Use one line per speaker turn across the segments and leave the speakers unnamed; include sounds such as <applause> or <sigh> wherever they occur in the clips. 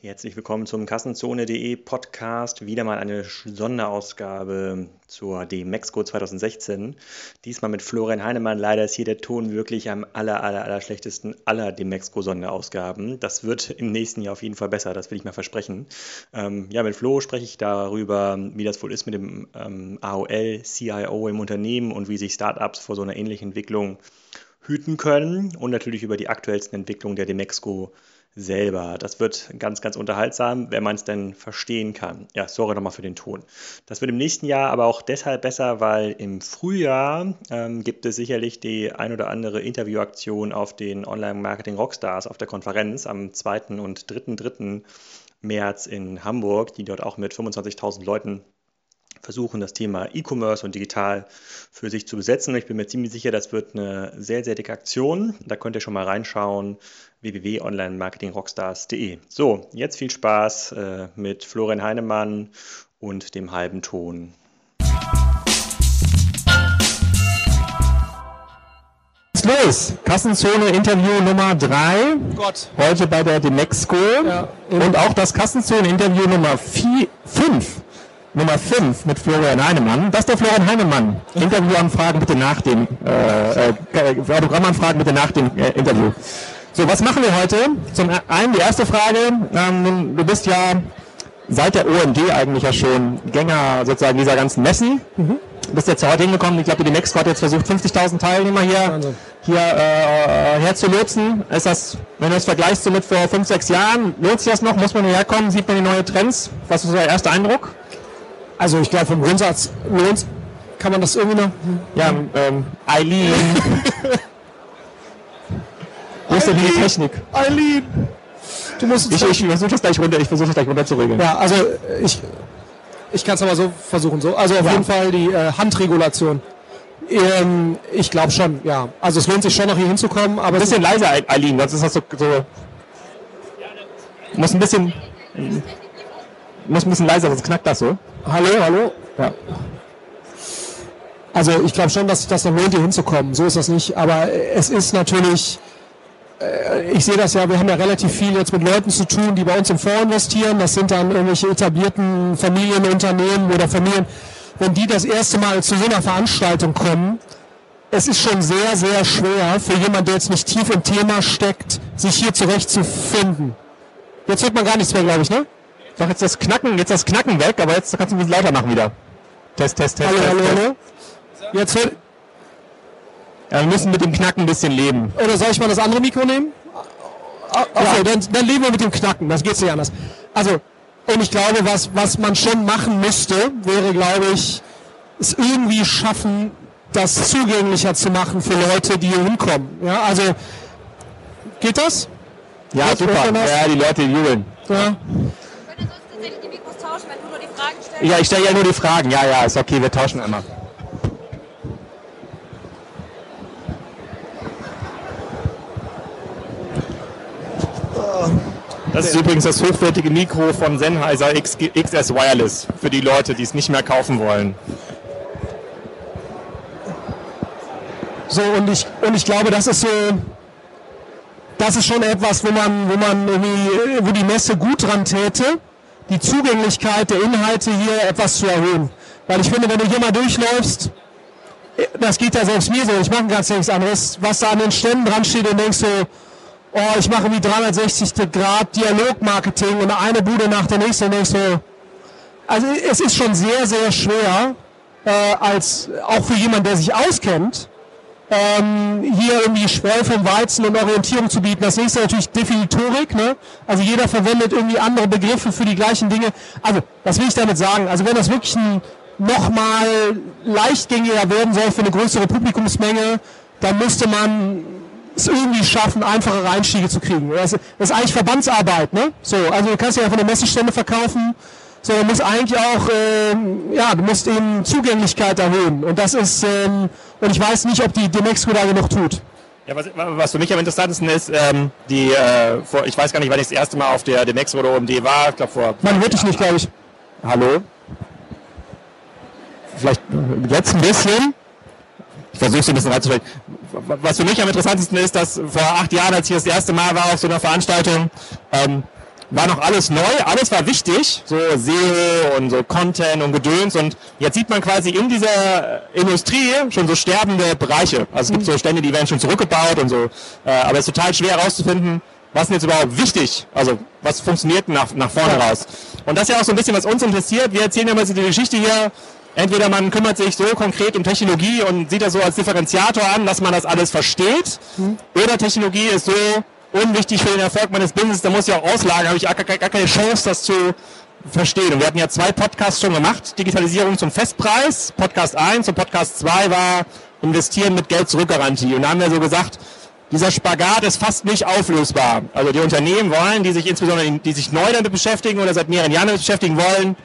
Herzlich willkommen zum Kassenzone.de Podcast. Wieder mal eine Sonderausgabe zur DMEXCO 2016. Diesmal mit Florian Heinemann. Leider ist hier der Ton wirklich am aller, aller, aller schlechtesten aller DMEXCO Sonderausgaben. Das wird im nächsten Jahr auf jeden Fall besser, das will ich mal versprechen. Ähm, ja, mit Flo spreche ich darüber, wie das wohl ist mit dem ähm, AOL, CIO im Unternehmen und wie sich Startups vor so einer ähnlichen Entwicklung hüten können und natürlich über die aktuellsten Entwicklungen der DMEXCO selber. Das wird ganz, ganz unterhaltsam, wenn man es denn verstehen kann. Ja, sorry nochmal für den Ton. Das wird im nächsten Jahr aber auch deshalb besser, weil im Frühjahr ähm, gibt es sicherlich die ein oder andere Interviewaktion auf den Online-Marketing Rockstars auf der Konferenz am 2. und 3.3. März in Hamburg, die dort auch mit 25.000 Leuten versuchen, das Thema E-Commerce und digital für sich zu besetzen. Ich bin mir ziemlich sicher, das wird eine sehr, sehr dicke Aktion. Da könnt ihr schon mal reinschauen www.onlinemarketingrockstars.de. So, jetzt viel Spaß äh, mit Florian Heinemann und dem halben Ton.
los. Kassenzone Interview Nummer 3. Gott. Heute bei der Demexco. Ja, und auch das Kassenzone Interview Nummer 5. Nummer 5 mit Florian Heinemann. Das ist der Florian Heinemann. Interviewanfragen bitte nach dem, äh, äh, Autogrammanfragen bitte nach dem äh, Interview. So, was machen wir heute? Zum einen die erste Frage. Ähm, du bist ja seit der OMD eigentlich ja schon Gänger sozusagen dieser ganzen Messen. Mhm. Bist jetzt ja heute hingekommen. Ich glaube, die Mexiko hat jetzt versucht, 50.000 Teilnehmer hier, hier äh, herzulotsen. Ist das, wenn du das vergleichst so mit vor 5, 6 Jahren, lohnt sich das noch? Muss man hierher kommen? Sieht man die neuen Trends? Was ist der erste Eindruck?
Also ich glaube, vom Grundsatz lohnt kann man das irgendwie noch?
Ja, ähm, Eileen. Wo ist denn die Technik?
Eileen!
Du musst ich, ich versuche das gleich runter, ich versuche das gleich runter zu regeln.
Ja, also ich, ich kann es aber so versuchen. So. Also auf ja. jeden Fall die äh, Handregulation. Ähm, ich glaube schon, ja. Also es lohnt sich schon noch hier hinzukommen, aber.
Ein bisschen leiser, Eileen, sonst ist das so. so muss ein bisschen. Muss ein bisschen leiser, sonst knackt das so.
Hallo, hallo? Ja. Also ich glaube schon, dass sich das noch lohnt, hier hinzukommen. So ist das nicht. Aber es ist natürlich äh, ich sehe das ja, wir haben ja relativ viel jetzt mit Leuten zu tun, die bei uns im Fonds investieren. Das sind dann irgendwelche etablierten Familienunternehmen oder Familien. Wenn die das erste Mal zu so einer Veranstaltung kommen, es ist schon sehr, sehr schwer für jemanden, der jetzt nicht tief im Thema steckt, sich hier zurechtzufinden. Jetzt hört man gar nichts mehr, glaube ich, ne?
Doch jetzt das Knacken, jetzt das Knacken weg, aber jetzt kannst du ein bisschen lauter machen wieder. Test, Test, Test.
Hallo,
Test,
hallo,
Test.
hallo. Jetzt hört,
ja, wir müssen mit dem Knacken ein bisschen leben.
Oder soll ich mal das andere Mikro nehmen? Okay, dann, dann leben wir mit dem Knacken, das geht nicht anders. Also, und ich glaube, was, was man schon machen müsste, wäre, glaube ich, es irgendwie schaffen, das zugänglicher zu machen für Leute, die hier hinkommen. Ja, also, geht das?
Ja, Geht super. Ja, die Leute jubeln. Ja. Ja, ich stelle ja nur die Fragen. Ja, ja, ist okay, wir tauschen einmal. Das ist übrigens das hochwertige Mikro von Sennheiser XS Wireless für die Leute, die es nicht mehr kaufen wollen.
So, und ich, und ich glaube, das ist so, das ist schon etwas, wo man, wo man irgendwie, wo die Messe gut dran täte, die Zugänglichkeit der Inhalte hier etwas zu erhöhen. Weil ich finde, wenn du hier mal durchläufst, das geht ja selbst mir so, ich mache ganz nichts anderes, was da an den Ständen dran steht und denkst so, oh, ich mache wie 360 Grad Dialogmarketing und eine Bude nach der nächsten und denkst so, also es ist schon sehr, sehr schwer, äh, als auch für jemanden, der sich auskennt, ähm, hier irgendwie Spreu vom Weizen und Orientierung zu bieten. Das nächste natürlich Definitorik, ne? Also jeder verwendet irgendwie andere Begriffe für die gleichen Dinge. Also, was will ich damit sagen? Also wenn das wirklich ein nochmal leichtgängiger werden soll für eine größere Publikumsmenge, dann müsste man es irgendwie schaffen, einfache Einstiege zu kriegen. Das, ist eigentlich Verbandsarbeit, ne? So, also du kannst ja von der Messestände verkaufen, so, du musst eigentlich auch, ähm, ja, du musst eben Zugänglichkeit erhöhen. Und das ist, ähm, und ich weiß nicht, ob die Demexco da genug tut.
Ja, was, was für mich am interessantesten ist, ähm, die, äh, vor, ich weiß gar nicht, wann ich das erste Mal auf der Demexco oder OMD war, ich glaube vor...
Man hört dich nicht, glaube ich.
Hallo? Vielleicht jetzt ein bisschen? Ich versuche es ein bisschen reinzustellen. Was für mich am interessantesten ist, dass vor acht Jahren, als ich das erste Mal war auf so einer Veranstaltung, ähm, war noch alles neu, alles war wichtig, so SEO und so Content und Gedöns und jetzt sieht man quasi in dieser Industrie schon so sterbende Bereiche. Also es gibt so Stände, die werden schon zurückgebaut und so, äh, aber es ist total schwer herauszufinden, was ist jetzt überhaupt wichtig, also was funktioniert nach, nach vorne ja. raus. Und das ist ja auch so ein bisschen, was uns interessiert. Wir erzählen ja mal so die Geschichte hier, entweder man kümmert sich so konkret um Technologie und sieht das so als Differenziator an, dass man das alles versteht, mhm. oder Technologie ist so unwichtig für den Erfolg meines Business, da muss ich auch auslagen, habe ich gar, keine Chance, das zu verstehen. Und wir hatten ja zwei Podcasts schon gemacht, Digitalisierung zum Festpreis, Podcast 1 und Podcast 2 war Investieren mit Geld zurückgarantie. Und da haben wir so gesagt, dieser Spagat ist fast nicht auflösbar. Also die Unternehmen wollen, die sich insbesondere, die sich neu damit beschäftigen oder seit mehreren Jahren damit beschäftigen wollen,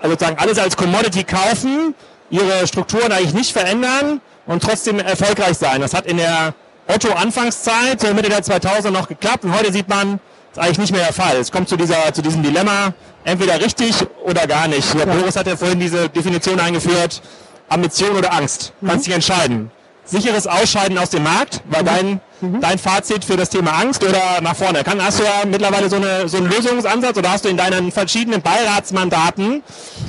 also sozusagen alles als Commodity kaufen, ihre Strukturen eigentlich nicht verändern und trotzdem erfolgreich sein. Das hat in der Otto-Anfangszeit, so Mitte der 2000 noch geklappt und heute sieht man, das ist eigentlich nicht mehr der Fall. Es kommt zu, dieser, zu diesem Dilemma, entweder richtig oder gar nicht. Ja. Boris hat ja vorhin diese Definition eingeführt, Ambition oder Angst. Mhm. Kannst dich entscheiden. Sicheres Ausscheiden aus dem Markt war mhm. dein, mhm. dein Fazit für das Thema Angst oder nach vorne? Kann, hast du ja mittlerweile so, eine, so einen Lösungsansatz oder hast du in deinen verschiedenen Beiratsmandaten,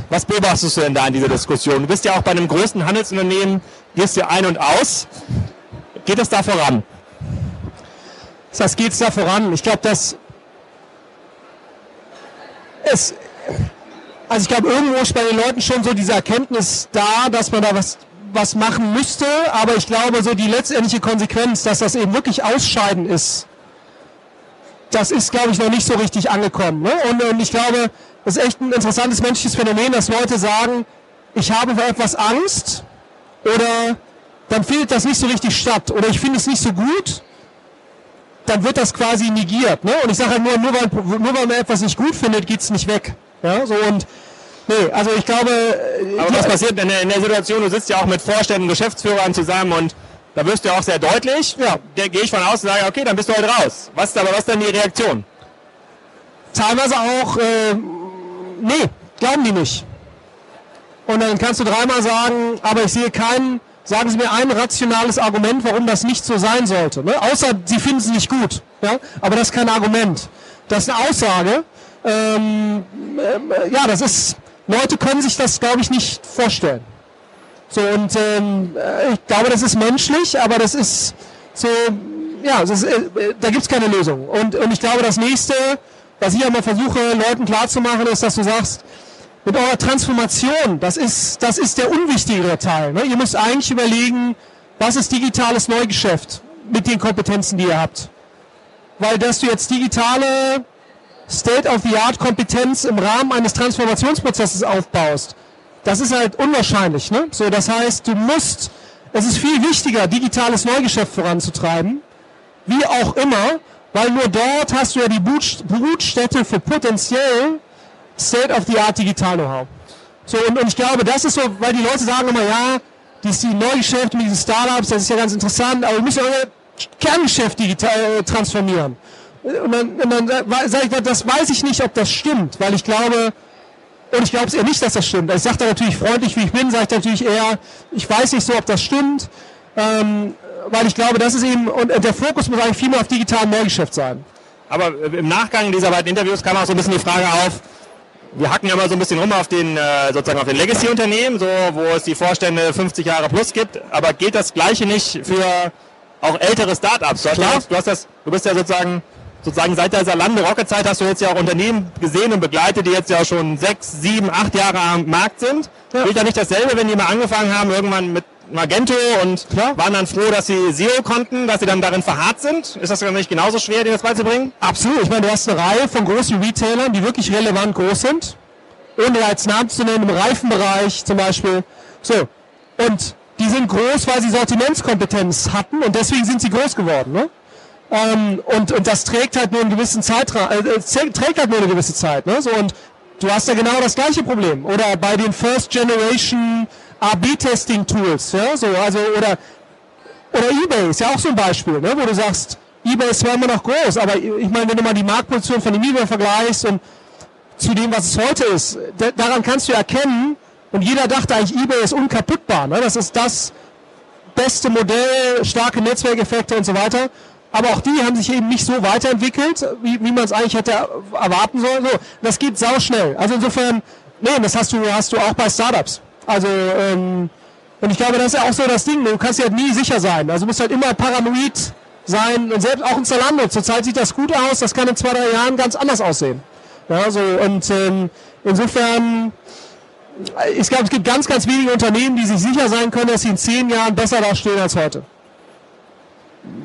was beobachtest du denn da in dieser Diskussion? Du bist ja auch bei einem größten Handelsunternehmen, gehst du ein und aus. Geht es da voran?
Das geht es da voran. Ich glaube, dass es, also ich glaube, irgendwo ist bei den Leuten schon so diese Erkenntnis da, dass man da was, was machen müsste, aber ich glaube, so die letztendliche Konsequenz, dass das eben wirklich Ausscheiden ist, das ist, glaube ich, noch nicht so richtig angekommen. Ne? Und, und ich glaube, das ist echt ein interessantes menschliches Phänomen, dass Leute sagen, ich habe vor etwas Angst oder dann findet das nicht so richtig statt oder ich finde es nicht so gut, dann wird das quasi negiert. Ne? Und ich sage halt nur, nur weil, nur weil man etwas nicht gut findet, geht es nicht weg. Ja? So und nee, also ich glaube.
Äh, Aber was passiert in der, in der Situation, du sitzt ja auch mit Vorständen, Geschäftsführern zusammen und da wirst du auch sehr deutlich. Ja. Da gehe ich von aus und sage, okay, dann bist du heute raus. Was ist aber was ist denn die Reaktion?
Teilweise auch, äh, nee, glauben die nicht. Und dann kannst du dreimal sagen, aber ich sehe keinen Sagen Sie mir ein rationales Argument, warum das nicht so sein sollte. Ne? Außer Sie finden es nicht gut. Ja? Aber das ist kein Argument. Das ist eine Aussage. Ähm, äh, ja, das ist, Leute können sich das, glaube ich, nicht vorstellen. So, und ähm, äh, ich glaube, das ist menschlich, aber das ist so, ja, ist, äh, da gibt es keine Lösung. Und, und ich glaube, das nächste, was ich immer versuche, Leuten klarzumachen, ist, dass du sagst, mit eurer Transformation, das ist, das ist der unwichtigere Teil. Ne? Ihr müsst eigentlich überlegen, was ist digitales Neugeschäft mit den Kompetenzen, die ihr habt. Weil dass du jetzt digitale State-of-the-Art-Kompetenz im Rahmen eines Transformationsprozesses aufbaust, das ist halt unwahrscheinlich. Ne? So, das heißt, du musst, es ist viel wichtiger, digitales Neugeschäft voranzutreiben, wie auch immer, weil nur dort hast du ja die Brutstätte für potenziell State-of-the-Art Digital Know-how. So, und, und ich glaube, das ist so, weil die Leute sagen immer, ja, die, Neugeschäfte mit diesen Startups, das ist ja ganz interessant, aber wir müssen euer Kerngeschäft digital äh, transformieren. Und dann, und dann sage ich, das weiß ich nicht, ob das stimmt, weil ich glaube, und ich glaube es eher nicht, dass das stimmt. Ich sage da natürlich freundlich, wie ich bin, sage ich natürlich eher, ich weiß nicht so, ob das stimmt, ähm, weil ich glaube, das ist eben, und der Fokus muss eigentlich viel mehr auf digitalen Neugeschäft sein.
Aber im Nachgang dieser beiden Interviews kam auch so ein bisschen die Frage auf, wir hacken ja mal so ein bisschen rum auf den äh, sozusagen auf den Legacy-Unternehmen, so wo es die Vorstände 50 Jahre plus gibt. Aber gilt das Gleiche nicht für auch ältere Startups? Du, du, hast das, du bist ja sozusagen sozusagen seit der Salando Rocket Zeit hast du jetzt ja auch Unternehmen gesehen und begleitet, die jetzt ja schon sechs, sieben, acht Jahre am Markt sind. Ja. Gilt da nicht dasselbe, wenn die mal angefangen haben, irgendwann mit Magento und Klar. waren dann froh, dass sie SEO konnten, dass sie dann darin verharrt sind. Ist das nicht genauso schwer, dir das beizubringen?
Absolut. Ich meine, du hast eine Reihe von großen Retailern, die wirklich relevant groß sind. Ohne als Namen zu nennen, im Reifenbereich zum Beispiel. So. Und die sind groß, weil sie Sortimentskompetenz hatten und deswegen sind sie groß geworden. Ne? Ähm, und, und das trägt halt nur einen gewissen Zeitraum, äh, trägt halt nur eine gewisse Zeit. Ne? So, und du hast ja genau das gleiche Problem. Oder bei den First Generation A-B-Testing-Tools, ja, so, also, oder, oder eBay ist ja auch so ein Beispiel, ne, wo du sagst, eBay ist zwar immer noch groß, aber ich meine, wenn du mal die Marktposition von dem eBay vergleichst und zu dem, was es heute ist, daran kannst du erkennen, und jeder dachte eigentlich, eBay ist unkaputtbar, ne, das ist das beste Modell, starke Netzwerkeffekte und so weiter. aber auch die haben sich eben nicht so weiterentwickelt, wie, wie man es eigentlich hätte erwarten sollen. So, das geht sau schnell. Also insofern, nee, das hast du, hast du auch bei Startups. Also ähm, und ich glaube, das ist ja auch so das Ding. Du kannst ja nie sicher sein. Also du musst halt immer paranoid sein. Und selbst auch in Zalando. Zurzeit sieht das gut aus. Das kann in zwei, drei Jahren ganz anders aussehen. Ja, so und ähm, insofern ich glaube, es gibt ganz, ganz wenige Unternehmen, die sich sicher sein können, dass sie in zehn Jahren besser dastehen als heute.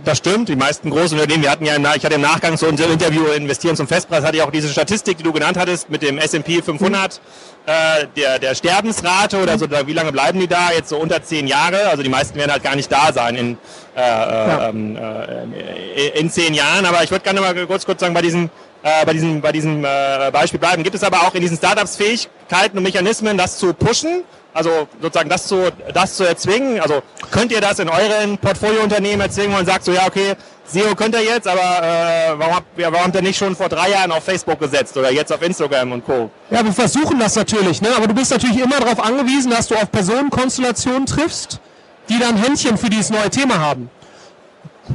Das stimmt. Die meisten großen Unternehmen, wir hatten ja, ich hatte im Nachgang zu unserem Interview Investieren zum Festpreis, hatte ich auch diese Statistik, die du genannt hattest, mit dem S&P 500, mhm. Äh, der, der Sterbensrate oder so, wie lange bleiben die da? Jetzt so unter zehn Jahre. Also die meisten werden halt gar nicht da sein in, äh, ja. ähm, äh, in zehn Jahren. Aber ich würde gerne mal kurz, kurz sagen, bei diesen äh, bei diesem, bei diesem äh, Beispiel bleiben. Gibt es aber auch in diesen Startups Fähigkeiten und Mechanismen, das zu pushen? Also sozusagen das zu, das zu erzwingen? Also könnt ihr das in euren Portfoliounternehmen erzwingen, man sagt so, ja okay, SEO könnt ihr jetzt, aber äh, warum, habt, ja, warum habt ihr nicht schon vor drei Jahren auf Facebook gesetzt oder jetzt auf Instagram und Co.?
Ja, wir versuchen das natürlich, ne? aber du bist natürlich immer darauf angewiesen, dass du auf Personenkonstellationen triffst, die dann Händchen für dieses neue Thema haben.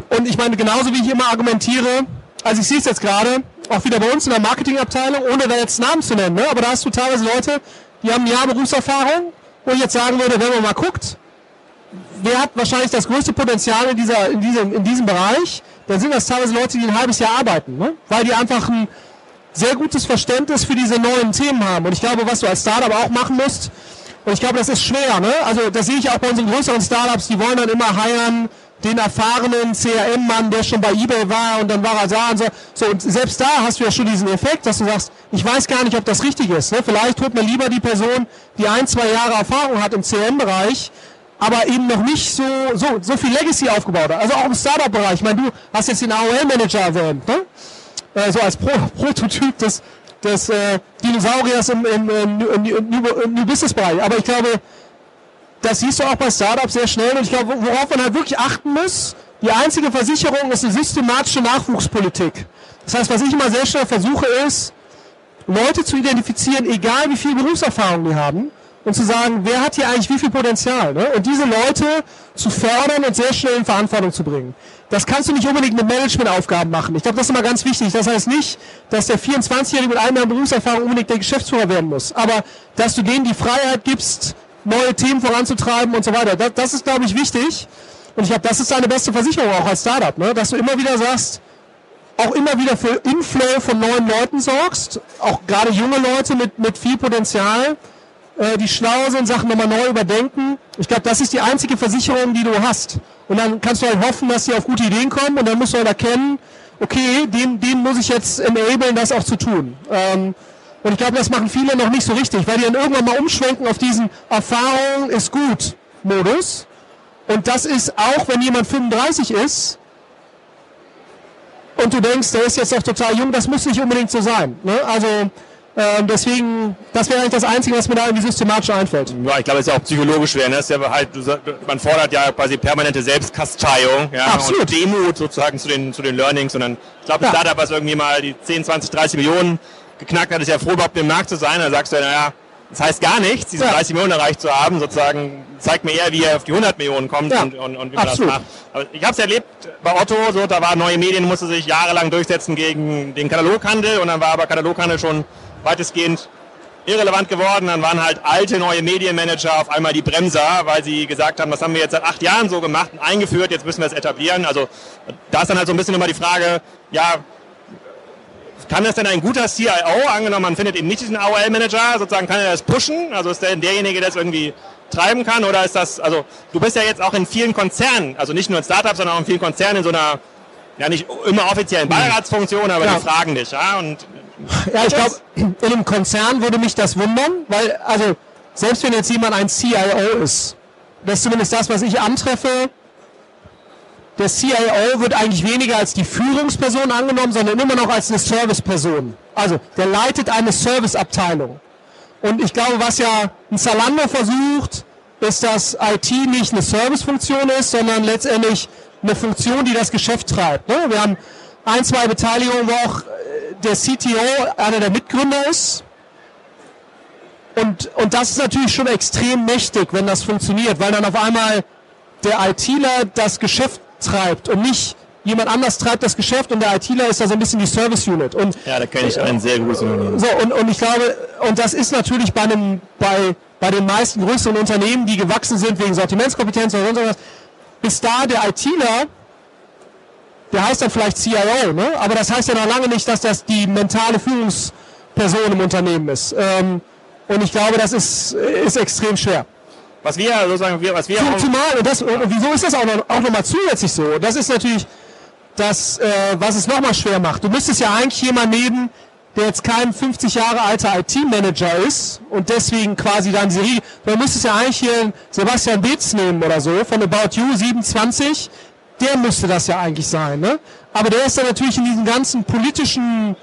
Und ich meine, genauso wie ich immer argumentiere, also ich sehe es jetzt gerade, auch wieder bei uns in der Marketingabteilung, ohne da jetzt Namen zu nennen, ne? aber da hast du teilweise Leute, die haben ein Jahr Berufserfahrung, wo ich jetzt sagen würde, wenn man mal guckt, wer hat wahrscheinlich das größte Potenzial in, dieser, in, diesem, in diesem Bereich, dann sind das teilweise Leute, die ein halbes Jahr arbeiten, ne? weil die einfach ein sehr gutes Verständnis für diese neuen Themen haben. Und ich glaube, was du als Startup auch machen musst, und ich glaube, das ist schwer, ne? also das sehe ich auch bei unseren größeren Startups, die wollen dann immer heiren, den erfahrenen CRM-Mann, der schon bei eBay war und dann war er da und so. So, und selbst da hast du ja schon diesen Effekt, dass du sagst, ich weiß gar nicht, ob das richtig ist. Ne? Vielleicht holt man lieber die Person, die ein, zwei Jahre Erfahrung hat im CRM-Bereich, aber eben noch nicht so, so, so viel Legacy aufgebaut hat. Also auch im Startup-Bereich. Ich meine, du hast jetzt den AOL-Manager erwähnt, ne? Äh, so als Pro <laughs> Prototyp des, des äh, Dinosauriers im, im, im, im, im New Business-Bereich. Aber ich glaube, das siehst du auch bei Startups sehr schnell. Und ich glaube, worauf man halt wirklich achten muss, die einzige Versicherung ist eine systematische Nachwuchspolitik. Das heißt, was ich immer sehr schnell versuche, ist, Leute zu identifizieren, egal wie viel Berufserfahrung die haben, und zu sagen, wer hat hier eigentlich wie viel Potenzial. Ne? Und diese Leute zu fördern und sehr schnell in Verantwortung zu bringen. Das kannst du nicht unbedingt mit Managementaufgaben machen. Ich glaube, das ist immer ganz wichtig. Das heißt nicht, dass der 24-Jährige mit einem Jahr Berufserfahrung unbedingt der Geschäftsführer werden muss. Aber dass du denen die Freiheit gibst, neue Themen voranzutreiben und so weiter. Das, das ist, glaube ich, wichtig. Und ich glaube, das ist deine beste Versicherung auch als Startup, ne? dass du immer wieder sagst, auch immer wieder für Inflow von neuen Leuten sorgst, auch gerade junge Leute mit, mit viel Potenzial, äh, die schlau sind, Sachen nochmal neu überdenken. Ich glaube, das ist die einzige Versicherung, die du hast. Und dann kannst du halt hoffen, dass sie auf gute Ideen kommen und dann musst du halt erkennen, okay, den, den muss ich jetzt enablen, das auch zu tun. Ähm, und ich glaube, das machen viele noch nicht so richtig, weil die dann irgendwann mal umschwenken auf diesen Erfahrung ist gut Modus. Und das ist auch, wenn jemand 35 ist und du denkst, der ist jetzt noch total jung, das muss nicht unbedingt so sein. Ne? Also ähm, deswegen, das wäre eigentlich das Einzige, was mir da irgendwie systematisch einfällt.
Ja, ich glaube, es ist ja auch psychologisch schwer. Ne? ist ja halt, man fordert ja quasi permanente Selbstkasteiung ja? Absolut. und Demut sozusagen zu den, zu den Learnings. Und dann, ich glaube, ein ja. Startup, was irgendwie mal die 10, 20, 30 Millionen geknackt hat, ist ja froh, überhaupt im Markt zu sein. Da sagst du, naja, das heißt gar nichts, diese ja. 30 Millionen erreicht zu haben, sozusagen, zeigt mir eher, wie er auf die 100 Millionen kommt ja. und, und, und, wie man Absolut. das macht. Aber ich habe es erlebt bei Otto, so, da waren neue Medien, musste sich jahrelang durchsetzen gegen den Kataloghandel und dann war aber Kataloghandel schon weitestgehend irrelevant geworden. Dann waren halt alte neue Medienmanager auf einmal die Bremser, weil sie gesagt haben, das haben wir jetzt seit acht Jahren so gemacht und eingeführt, jetzt müssen wir es etablieren. Also da ist dann halt so ein bisschen immer die Frage, ja, kann das denn ein guter CIO, angenommen man findet eben nicht diesen AOL-Manager, sozusagen kann er das pushen? Also ist der derjenige, der das irgendwie treiben kann? Oder ist das, also du bist ja jetzt auch in vielen Konzernen, also nicht nur in Startups, sondern auch in vielen Konzernen in so einer, ja nicht immer offiziellen Beiratsfunktion, aber ja. die fragen dich, ja? Und
ja, ich glaube, in einem Konzern würde mich das wundern, weil, also selbst wenn jetzt jemand ein CIO ist, das ist zumindest das, was ich antreffe, der CIO wird eigentlich weniger als die Führungsperson angenommen, sondern immer noch als eine Serviceperson. Also der leitet eine Serviceabteilung. Und ich glaube, was ja ein Zalando versucht, ist, dass IT nicht eine Servicefunktion ist, sondern letztendlich eine Funktion, die das Geschäft treibt. Ne? Wir haben ein, zwei Beteiligungen, wo auch der CTO einer der Mitgründer ist. Und, und das ist natürlich schon extrem mächtig, wenn das funktioniert, weil dann auf einmal der ITler das Geschäft treibt und nicht jemand anders treibt das Geschäft und der ITler ist da so ein bisschen die Service Unit. Und,
ja, da kenne ich ein sehr gutes Unternehmen.
So, und, und ich glaube, und das ist natürlich bei einem, bei, bei den meisten größeren Unternehmen, die gewachsen sind wegen Sortimentskompetenz oder sonst was, bis da der ITler, der heißt dann vielleicht CIO, ne? aber das heißt ja noch lange nicht, dass das die mentale Führungsperson im Unternehmen ist. Ähm, und ich glaube, das ist, ist extrem schwer.
Was wir sozusagen, was wir
Zumal, und, das, und wieso ist das auch noch, auch noch mal zusätzlich so? Das ist natürlich das, äh, was es nochmal schwer macht. Du müsstest ja eigentlich jemanden nehmen, der jetzt kein 50 Jahre alter IT-Manager ist und deswegen quasi dann Serie, du müsstest ja eigentlich hier Sebastian Beetz nehmen oder so, von About You 27, der müsste das ja eigentlich sein, ne? Aber der ist dann natürlich in diesem ganzen politischen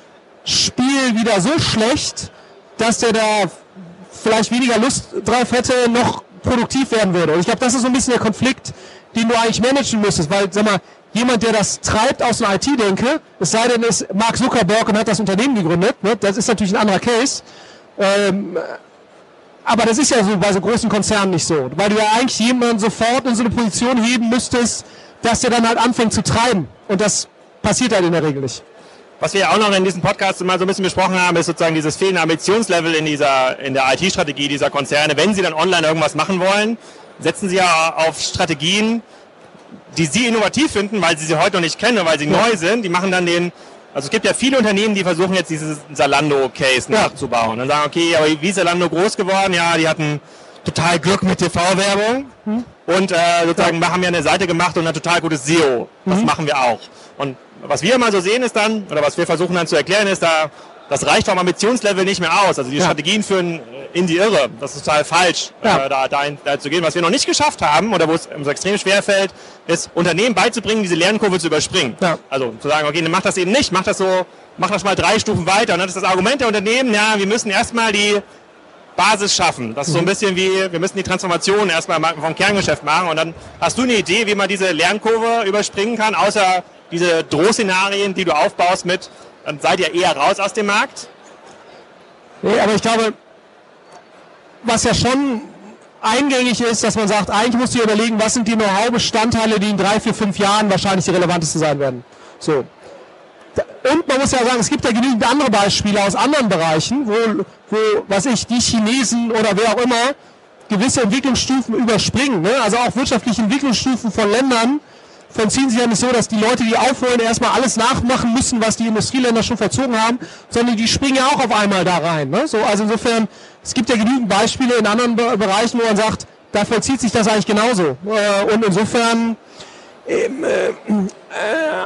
Spiel wieder so schlecht, dass der da vielleicht weniger Lust drauf hätte, noch produktiv werden würde. Und ich glaube, das ist so ein bisschen der Konflikt, den du eigentlich managen müsstest, weil, sag mal, jemand, der das treibt aus einer IT-Denke, es sei denn, ist Mark Zuckerberg und hat das Unternehmen gegründet, ne? das ist natürlich ein anderer Case. Ähm, aber das ist ja so bei so großen Konzernen nicht so, weil du ja eigentlich jemanden sofort in so eine Position heben müsstest, dass der dann halt anfängt zu treiben. Und das passiert halt in der Regel nicht.
Was wir ja auch noch in diesem Podcast mal so ein bisschen besprochen haben, ist sozusagen dieses fehlende Ambitionslevel in dieser, in der IT-Strategie dieser Konzerne. Wenn sie dann online irgendwas machen wollen, setzen sie ja auf Strategien, die sie innovativ finden, weil sie sie heute noch nicht kennen weil sie ja. neu sind. Die machen dann den, also es gibt ja viele Unternehmen, die versuchen jetzt dieses Zalando-Case ja. nachzubauen. Und sagen, okay, aber wie ist Zalando groß geworden? Ja, die hatten total Glück mit TV-Werbung mhm. Und äh, sozusagen ja. haben ja eine Seite gemacht und ein total gutes SEO. Das mhm. machen wir auch. Und was wir immer so sehen ist dann, oder was wir versuchen dann zu erklären, ist da, das reicht vom Ambitionslevel nicht mehr aus. Also die ja. Strategien führen in die Irre. Das ist total falsch, ja. äh, da, da, da, zu gehen. Was wir noch nicht geschafft haben, oder wo es uns extrem schwer fällt, ist Unternehmen beizubringen, diese Lernkurve zu überspringen. Ja. Also zu sagen, okay, dann mach das eben nicht, mach das so, mach das mal drei Stufen weiter. Und dann ist das Argument der Unternehmen, ja, wir müssen erstmal die Basis schaffen. Das ist so ein mhm. bisschen wie, wir müssen die Transformation erstmal vom Kerngeschäft machen und dann hast du eine Idee, wie man diese Lernkurve überspringen kann, außer diese Drohszenarien, die du aufbaust mit, dann seid ihr eher raus aus dem Markt?
Nee, aber ich glaube, was ja schon eingängig ist, dass man sagt, eigentlich musst du dir überlegen, was sind die Know-how-Bestandteile, die in drei, vier, fünf Jahren wahrscheinlich die relevantesten sein werden. So. Und man muss ja sagen, es gibt ja genügend andere Beispiele aus anderen Bereichen, wo, wo was ich, die Chinesen oder wer auch immer gewisse Entwicklungsstufen überspringen. Ne? Also auch wirtschaftliche Entwicklungsstufen von Ländern, vollziehen sich ja nicht so, dass die Leute, die aufholen, erstmal alles nachmachen müssen, was die Industrieländer schon verzogen haben, sondern die springen ja auch auf einmal da rein. Ne? So, also insofern, es gibt ja genügend Beispiele in anderen Be Bereichen, wo man sagt, da vollzieht sich das eigentlich genauso. Äh, und insofern, ähm, äh,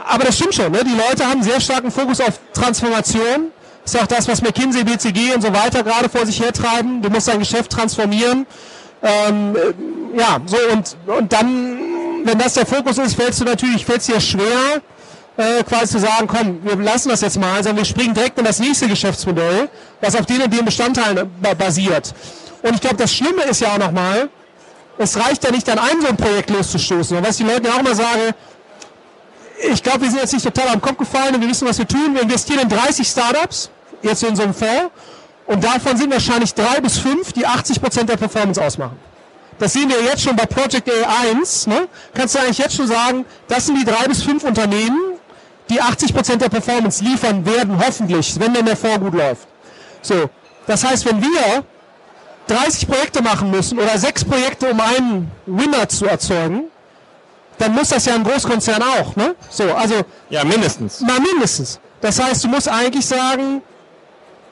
aber das stimmt schon, ne? die Leute haben sehr starken Fokus auf Transformation. Das ist auch das, was McKinsey, BCG und so weiter gerade vor sich hertreiben. Du musst dein Geschäft transformieren. Ähm, äh, ja, so und, und dann wenn das der Fokus ist, fällst du natürlich, fällt es dir schwer, äh, quasi zu sagen, komm, wir lassen das jetzt mal, sondern wir springen direkt in das nächste Geschäftsmodell, was auf den und den Bestandteilen basiert. Und ich glaube, das Schlimme ist ja auch nochmal, es reicht ja nicht dann ein so ein Projekt loszustoßen. Und was die Leute ja auch immer sagen, ich glaube, wir sind jetzt nicht total am Kopf gefallen und wir wissen, was wir tun. Wir investieren in 30 Startups, jetzt in so einem Fonds, und davon sind wahrscheinlich drei bis fünf, die 80 Prozent der Performance ausmachen. Das sehen wir jetzt schon bei Project A1. Ne? Kannst du eigentlich jetzt schon sagen, das sind die drei bis fünf Unternehmen, die 80 Prozent der Performance liefern werden, hoffentlich, wenn denn der Fonds gut läuft. So, das heißt, wenn wir 30 Projekte machen müssen oder sechs Projekte, um einen Winner zu erzeugen, dann muss das ja ein Großkonzern auch, ne? So, also.
Ja, mindestens.
Na, mindestens. Das heißt, du musst eigentlich sagen,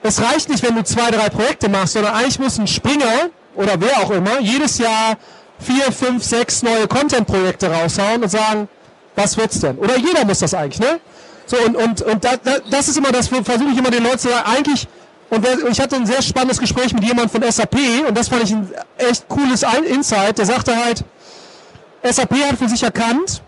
es reicht nicht, wenn du zwei, drei Projekte machst, sondern eigentlich muss ein Springer oder wer auch immer jedes Jahr vier, fünf, sechs neue Content-Projekte raushauen und sagen, was wird's denn? Oder jeder muss das eigentlich, ne? So, und, und, und da, da, das ist immer das, versuche ich immer den Leuten zu sagen, eigentlich, und ich hatte ein sehr spannendes Gespräch mit jemandem von SAP und das fand ich ein echt cooles Insight, der sagte halt, SAP hat für sich erkannt,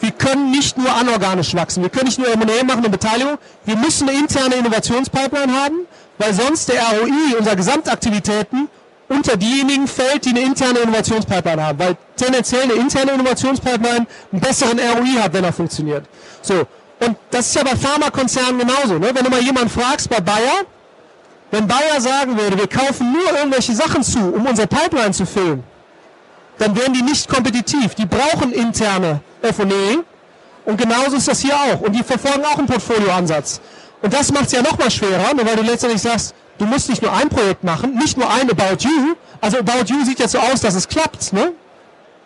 wir können nicht nur anorganisch wachsen, wir können nicht nur M&A machen und Beteiligung, wir müssen eine interne Innovationspipeline haben, weil sonst der ROI unserer Gesamtaktivitäten unter diejenigen fällt, die eine interne Innovationspipeline haben, weil tendenziell eine interne Innovationspipeline einen besseren ROI hat, wenn er funktioniert. So. Und das ist ja bei Pharmakonzernen genauso, ne? Wenn du mal jemanden fragst bei Bayer, wenn Bayer sagen würde, wir kaufen nur irgendwelche Sachen zu, um unsere Pipeline zu füllen, dann wären die nicht kompetitiv. Die brauchen interne F&E, Und genauso ist das hier auch. Und die verfolgen auch einen Portfolioansatz. Und das macht es ja noch mal schwerer, ne, weil du letztendlich sagst, du musst nicht nur ein Projekt machen, nicht nur ein About You. Also About You sieht jetzt so aus, dass es klappt, ne?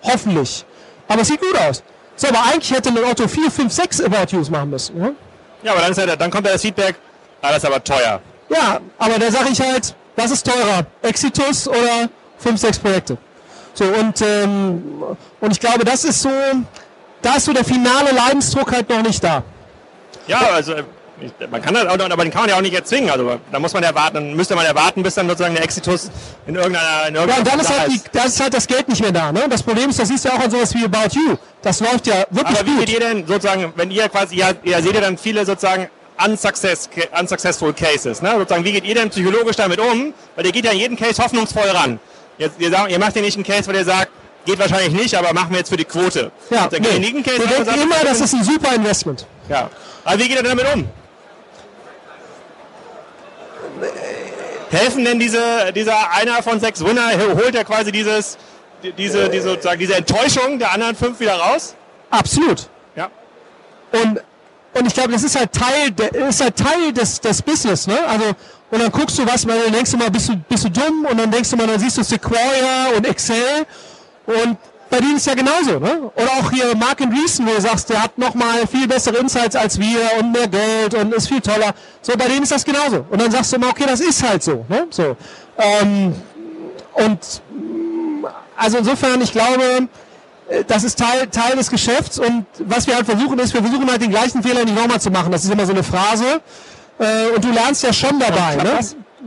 Hoffentlich. Aber es sieht gut aus. So, aber eigentlich hätte ein Otto 4, 5, 6 About Yous machen müssen. Ne?
Ja, aber dann, ist ja, dann kommt ja das Feedback, ah, das ist aber teuer.
Ja, aber da sage ich halt, was ist teurer? Exitus oder 5, 6 Projekte? So, und, ähm, und ich glaube, das ist so, da ist so der finale Leidensdruck halt noch nicht da.
Ja, also man kann das, aber den kann man ja auch nicht erzwingen. Also da muss man ja warten, dann müsste man ja warten, bis dann sozusagen der Exitus in irgendeiner, in irgendeiner
Ja, und dann ist halt, die, da ist halt das Geld nicht mehr da. Ne? Das Problem ist, das siehst du auch an sowas wie About You. Das läuft ja wirklich
aber wie
gut.
geht ihr denn sozusagen, wenn ihr quasi, ja, ihr seht ja dann viele sozusagen unsuccess, unsuccessful Cases. Ne? Sozusagen, wie geht ihr denn psychologisch damit um? Weil ihr geht ja in jeden Case hoffnungsvoll ran. Jetzt, ihr, sagt, ihr macht ja nicht einen Case, wo ihr sagt, geht wahrscheinlich nicht, aber machen wir jetzt für die Quote.
Ja, nee.
Case
wir denken immer, das ist ein super Investment.
Ja. Aber wie geht ihr damit um? Helfen denn diese, dieser einer von sechs Winner, holt er quasi dieses, diese, diese, sozusagen diese Enttäuschung der anderen fünf wieder raus?
Absolut.
Ja.
Und, und ich glaube, das ist halt Teil, der, ist halt Teil des, des Business, ne? Also, und dann guckst du was, dann denkst du mal, bist du, bist du dumm? Und dann denkst du mal, dann siehst du Sequoia und Excel und bei denen ist ja genauso, ne? Oder auch hier Mark Andreessen, wo du sagst, der hat nochmal viel bessere Insights als wir und mehr Geld und ist viel toller. So, bei denen ist das genauso. Und dann sagst du immer, okay, das ist halt so, ne? So. Ähm, und also insofern, ich glaube, äh, das ist Teil, Teil des Geschäfts und was wir halt versuchen ist, wir versuchen halt den gleichen Fehler nicht nochmal zu machen. Das ist immer so eine Phrase. Äh, und du lernst ja schon dabei, ne?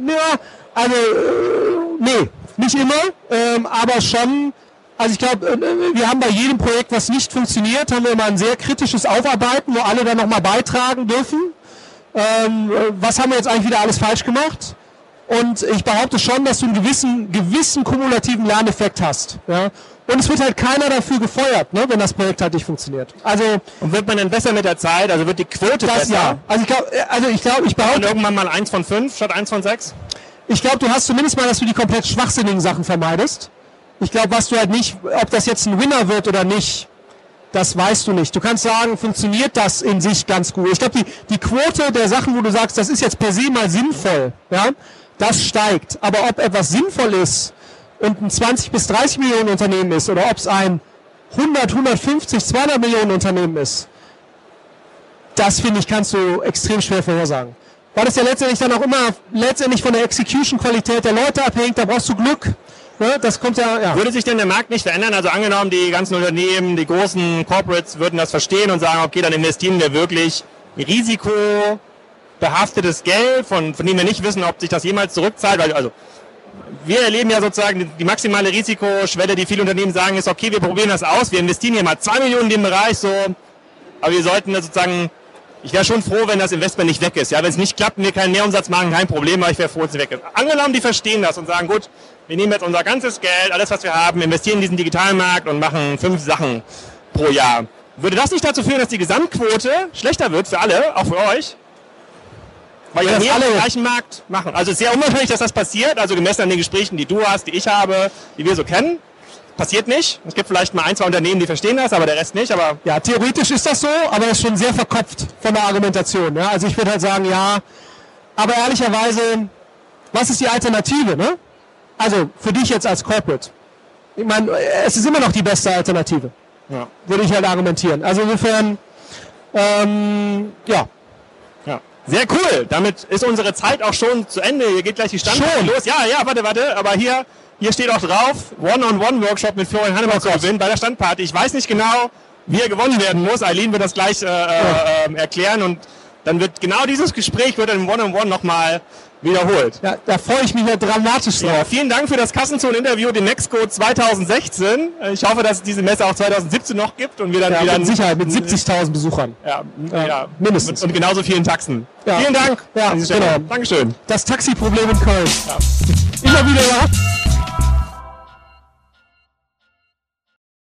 Ja, also, äh, nee, nicht immer, ähm, aber schon also ich glaube, äh, äh, wir haben bei jedem Projekt, was nicht funktioniert, haben wir immer ein sehr kritisches Aufarbeiten, wo alle dann nochmal beitragen dürfen. Ähm, äh, was haben wir jetzt eigentlich wieder alles falsch gemacht? Und ich behaupte schon, dass du einen gewissen, gewissen kumulativen Lerneffekt hast. Ja? Und es wird halt keiner dafür gefeuert, ne, wenn das Projekt halt nicht funktioniert. Also
und wird man dann besser mit der Zeit? Also wird die Quote das, besser? Ja.
Also ich glaube, also ich glaube, ich behaupte. Und
irgendwann mal eins von fünf statt eins von sechs?
Ich glaube, du hast zumindest mal, dass du die komplett schwachsinnigen Sachen vermeidest. Ich glaube, was du halt nicht, ob das jetzt ein Winner wird oder nicht, das weißt du nicht. Du kannst sagen, funktioniert das in sich ganz gut. Ich glaube, die, die Quote der Sachen, wo du sagst, das ist jetzt per se mal sinnvoll, ja, das steigt. Aber ob etwas sinnvoll ist und ein 20 bis 30 Millionen Unternehmen ist oder ob es ein 100, 150, 200 Millionen Unternehmen ist, das finde ich, kannst du extrem schwer vorhersagen. Weil das ja letztendlich dann auch immer letztendlich von der Execution-Qualität der Leute abhängt, da brauchst du Glück. Ne? Das kommt ja, ja.
Würde sich denn der Markt nicht verändern? Also angenommen, die ganzen Unternehmen, die großen Corporates würden das verstehen und sagen, okay, dann investieren wir wirklich risikobehaftetes Geld, von, von dem wir nicht wissen, ob sich das jemals zurückzahlt. Weil, also wir erleben ja sozusagen die, maximale Risikoschwelle, die viele Unternehmen sagen, ist okay, wir probieren das aus, wir investieren hier mal zwei Millionen in dem Bereich, so, aber wir sollten sozusagen ich wäre schon froh, wenn das Investment nicht weg ist. Ja, wenn es nicht klappt und wir keinen Mehrumsatz machen, kein Problem, aber ich wäre froh, wenn es weg ist. Angenommen, die verstehen das und sagen, gut, wir nehmen jetzt unser ganzes Geld, alles was wir haben, investieren in diesen digitalen Markt und machen fünf Sachen pro Jahr. Würde das nicht dazu führen, dass die Gesamtquote schlechter wird für alle, auch für euch? Weil ja, wir alle den gleichen Markt machen. Also sehr unwahrscheinlich, dass das passiert, also gemessen an den Gesprächen, die du hast, die ich habe, die wir so kennen. Passiert nicht. Es gibt vielleicht mal ein, zwei Unternehmen, die verstehen das, aber der Rest nicht. Aber
ja, theoretisch ist das so, aber das ist schon sehr verkopft von der Argumentation. Ja? Also ich würde halt sagen, ja, aber ehrlicherweise, was ist die Alternative? Ne? Also für dich jetzt als Corporate. Ich meine, es ist immer noch die beste Alternative. Ja. Würde ich halt argumentieren. Also insofern, ähm, ja.
Ja. Sehr cool. Damit ist unsere Zeit auch schon zu Ende. Hier geht gleich die Standparty los. Ja, ja, warte, warte. Aber hier hier steht auch drauf, One-on-One-Workshop mit Florian Hannemann zu gewinnen bei der Standparty. Ich weiß nicht genau, wie er gewonnen werden muss. Eileen wird das gleich äh, äh, erklären und dann wird genau dieses Gespräch wird im One-on-One nochmal wiederholt.
Ja, da freue ich mich ja dramatisch drauf. Ja,
vielen Dank für das Kassenzone-Interview, den Nexco 2016. Ich hoffe, dass es diese Messe auch 2017 noch gibt und wir dann
ja,
wieder...
Mit Sicherheit, mit 70.000 Besuchern.
Ja, ja, mindestens. Und, genauso vielen Taxen.
Ja.
Vielen Dank.
Ja, genau.
Dankeschön.
Das Taxiproblem in Köln. Ja. Immer wieder, ja.